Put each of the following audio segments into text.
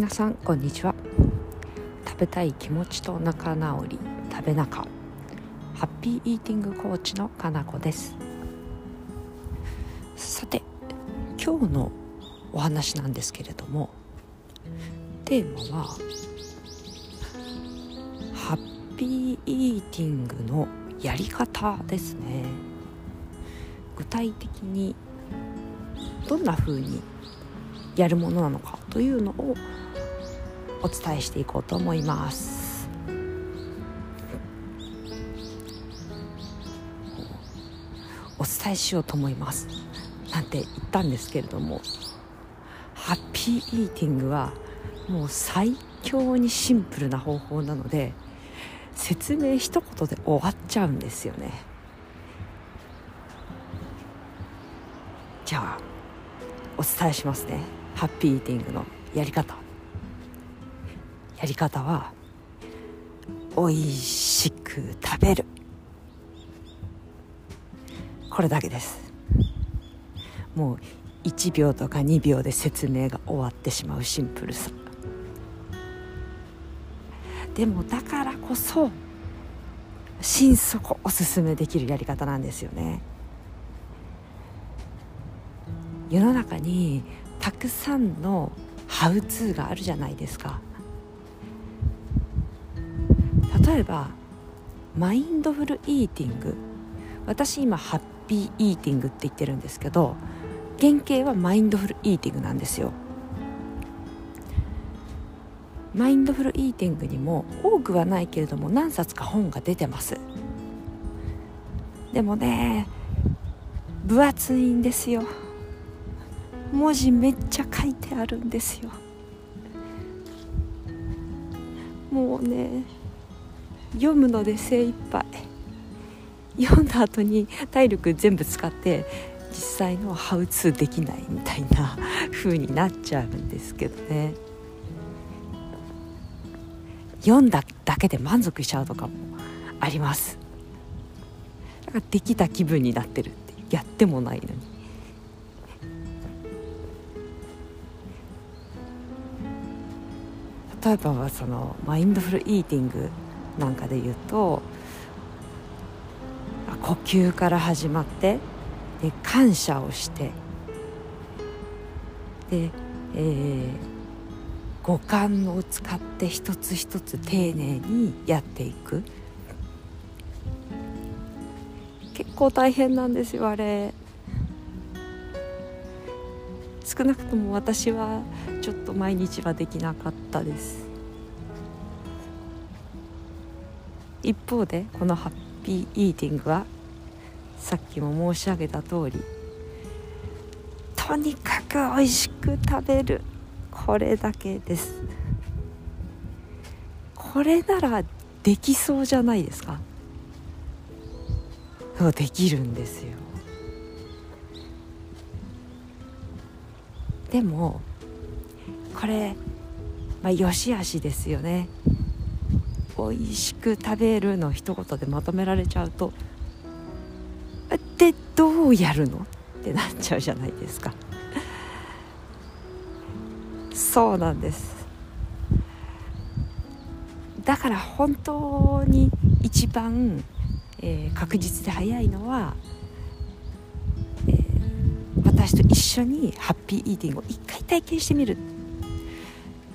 皆さんこんにちは。食べたい気持ちと仲直り食べ仲ハッピーイーティングコーチのかなこです。さて今日のお話なんですけれどもテーマはハッピーイーティングのやり方ですね。具体的にどんな風にやるものなのかというのをお伝えしていこうと思います。お伝えしようと思います。なんて言ったんですけれどもハッピーイーティングはもう最強にシンプルな方法なので説明一言で終わっちゃうんですよね。じゃあお伝えしますね。ハッピーイーティングのやり方。やり方は美味しく食べる。これだけです。もう1秒とか2秒で説明が終わってしまう。シンプルさ。でもだからこそ心底おすすめできるやり方なんですよね。世の中にたくさんのハウツーがあるじゃないですか。例えばマインドフルイーティング。私今ハッピーイーティングって言ってるんですけど原型はマインドフルイーティングなんですよ。マインドフルイーティングにも多くはないけれども何冊か本が出てます。でもね分厚いんですよ。文字めっちゃ書いてあるんですよ。もうね読むので精一杯。読んだ後に体力全部使って実際のハウツーできないみたいな風になっちゃうんですけどね。読んだだけで満足しちゃうとかもあります。だからできた気分になってるってやってもないのに。例えばそのマインドフルイーティングなんかで言うと呼吸から始まってで感謝をしてで、えー、五感を使って一つ一つ丁寧にやっていく。結構大変なんですよあれ。少なくとも私はちょっと毎日はできなかったです。一方でこのハッピーイーティングはさっきも申し上げた通りとにかく美味しく食べるこれだけです。これならできそうじゃないですか。そうできるんですよ。でもこれまあよしあしですよね。美味しく食べるの一言でまとめられちゃうとでどうやるの？ってなっちゃうじゃないですか。そうなんです。だから本当に一番、えー、確実で早いのは私と一緒にハッピーイーティングを一回体験してみるっ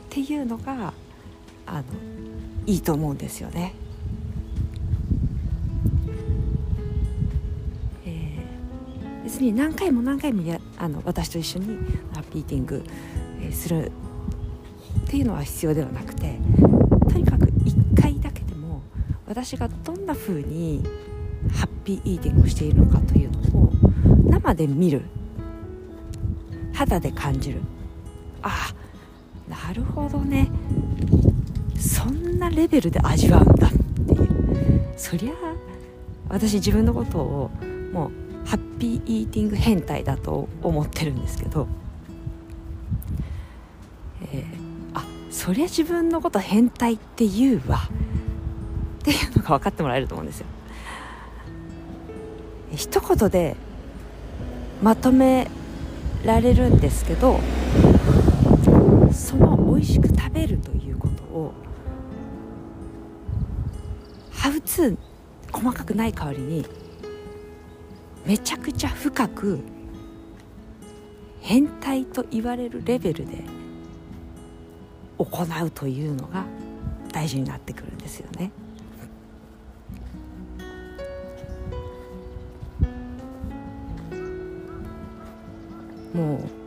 ていうのがあのいいと思うんですよね。えー、別に何回も何回もやあの私と一緒にハッピーイーティング、するっていうのは必要ではなくてとにかく1回だけでも私がどんな風にハッピーイーティングをしているのかというのを生で見る。肌で感じる。あなるほどね。そんなレベルで味わうんだっていう。そりゃ私自分のことをもうハッピーイーティング変態だと思ってるんですけど、えー、あそりゃ自分のこと変態って言うわ。っていうのが分かってもらえると思うんですよ。一言でまとめられるんですけどその美味しく食べるというをハウツー細かくない代わりにめちゃくちゃ深く変態と言われるレベルで行うというのが大事になってくるんですよね。もう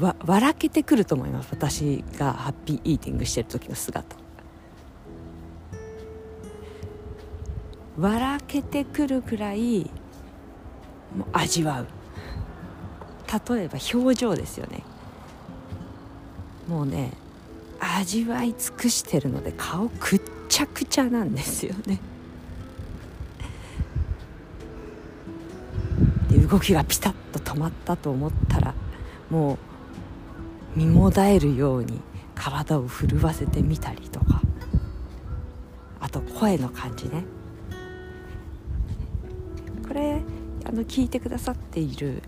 わ笑けてくると思います。私がハッピーイーティングしてる時の姿。笑けてくるくらいもう味わう。例えば表情ですよね。もうね味わい尽くしてるので顔くっちゃくちゃなんですよね。で動きがピタッと止まったと思ったらもう身もだえるように体を震わせてみたりとか。あと声の感じね。これあの聞いてくださっている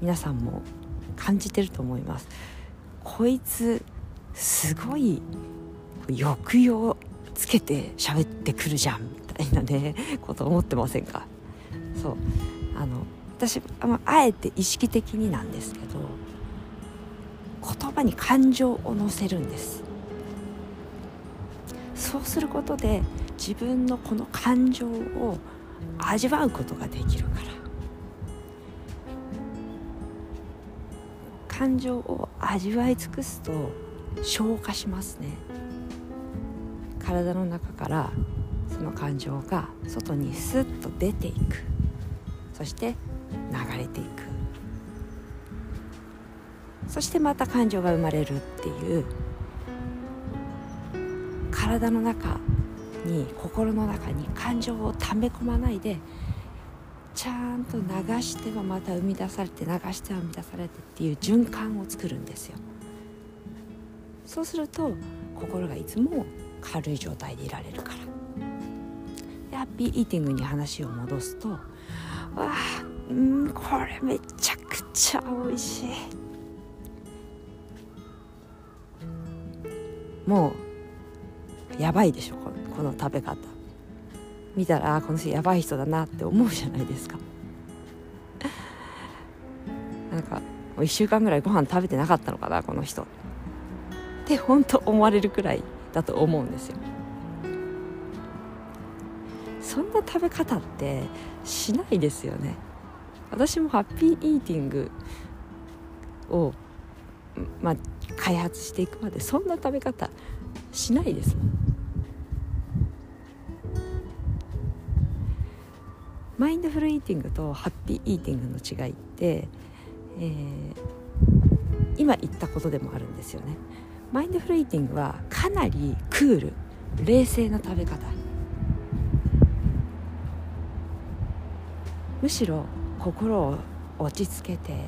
皆さんも感じてると思います。こいつすごい抑揚つけて喋ってくるじゃんみたいなね こと思ってませんか？そう。あの私ああえて意識的になんですけど言葉に感情を乗せるんです。そうすることで自分のこの感情を味わうことができるから。感情を味わい尽くすと消化しますね。体の中からその感情が外にスッと出ていく。そして流れていく。そしてまた感情が生まれるっていう体の中に心の中に感情を溜め込まないでちゃんと流してはまた生み出されて流しては生み出されてっていう循環を作るんですよ。そうすると心がいつも軽い状態でいられるから。ハッピーイーティングに話を戻すとわあうんこれめちゃくちゃ美味しい。もうやばいでしょこの食べ方。見たらこの人やばい人だなって思うじゃないですか。なんかもう1週間ぐらいご飯食べてなかったのかなこの人。って本当思われるくらいだと思うんですよ。そんな食べ方ってしないですよね。私もハッピーイーティングを、まあ、開発していくまでそんな食べ方しないですもん。マインドフルイーティングとハッピーイーティングの違いって、えー、今言ったことでもあるんですよね。マインドフルイーティングはかなりクール冷静な食べ方。むしろ心を落ち着けて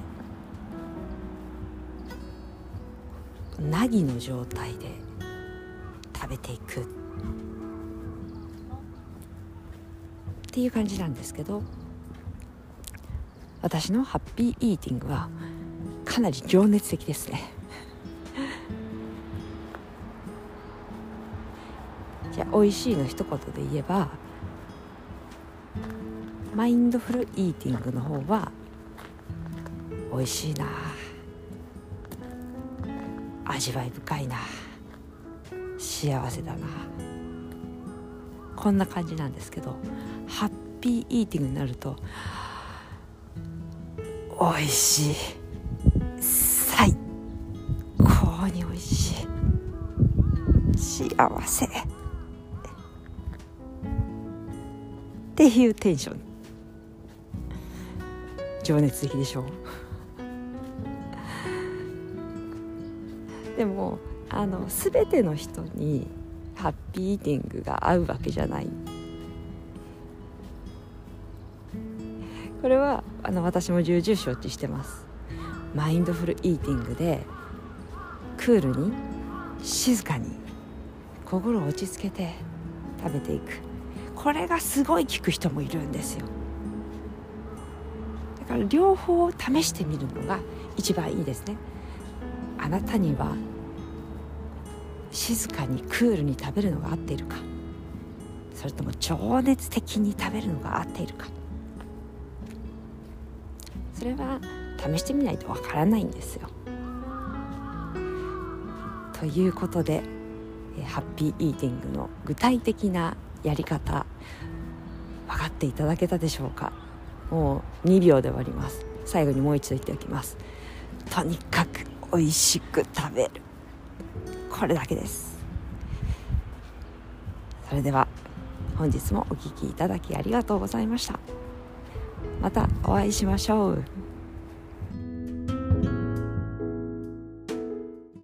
凪の状態で食べていく。っていう感じなんですけど私のハッピーイーティングはかなり情熱的ですね。じゃあ美味しいの一言で言えばマインドフルイーティングの方は美味しいな味わい深いな。幸せだな。こんな感じなんですけどハッピーイーティングになると美味しい。最高に美味しい。幸せ。っていうテンション。情熱的でしょ？でもあの全ての人にハッピーイーティングが合うわけじゃない。これはあの私も重々承知してます。マインドフルイーティングでクールに静かに心を落ち着けて食べていく。これがすごい効く人もいるんですよ。だから両方試してみるのが一番いいですね。あなたには静かにクールに食べるのが合っているか。それとも情熱的に食べるのが合っているか。それは試してみないとわからないんですよ。ということでハッピーイーティングの具体的なやり方分かっていただけたでしょうか。もう2秒で終わります。最後にもう一度言っておきます。とにかく美味しく食べる。これだけです。それでは本日もお聴きいただきありがとうございました。またお会いしましょう。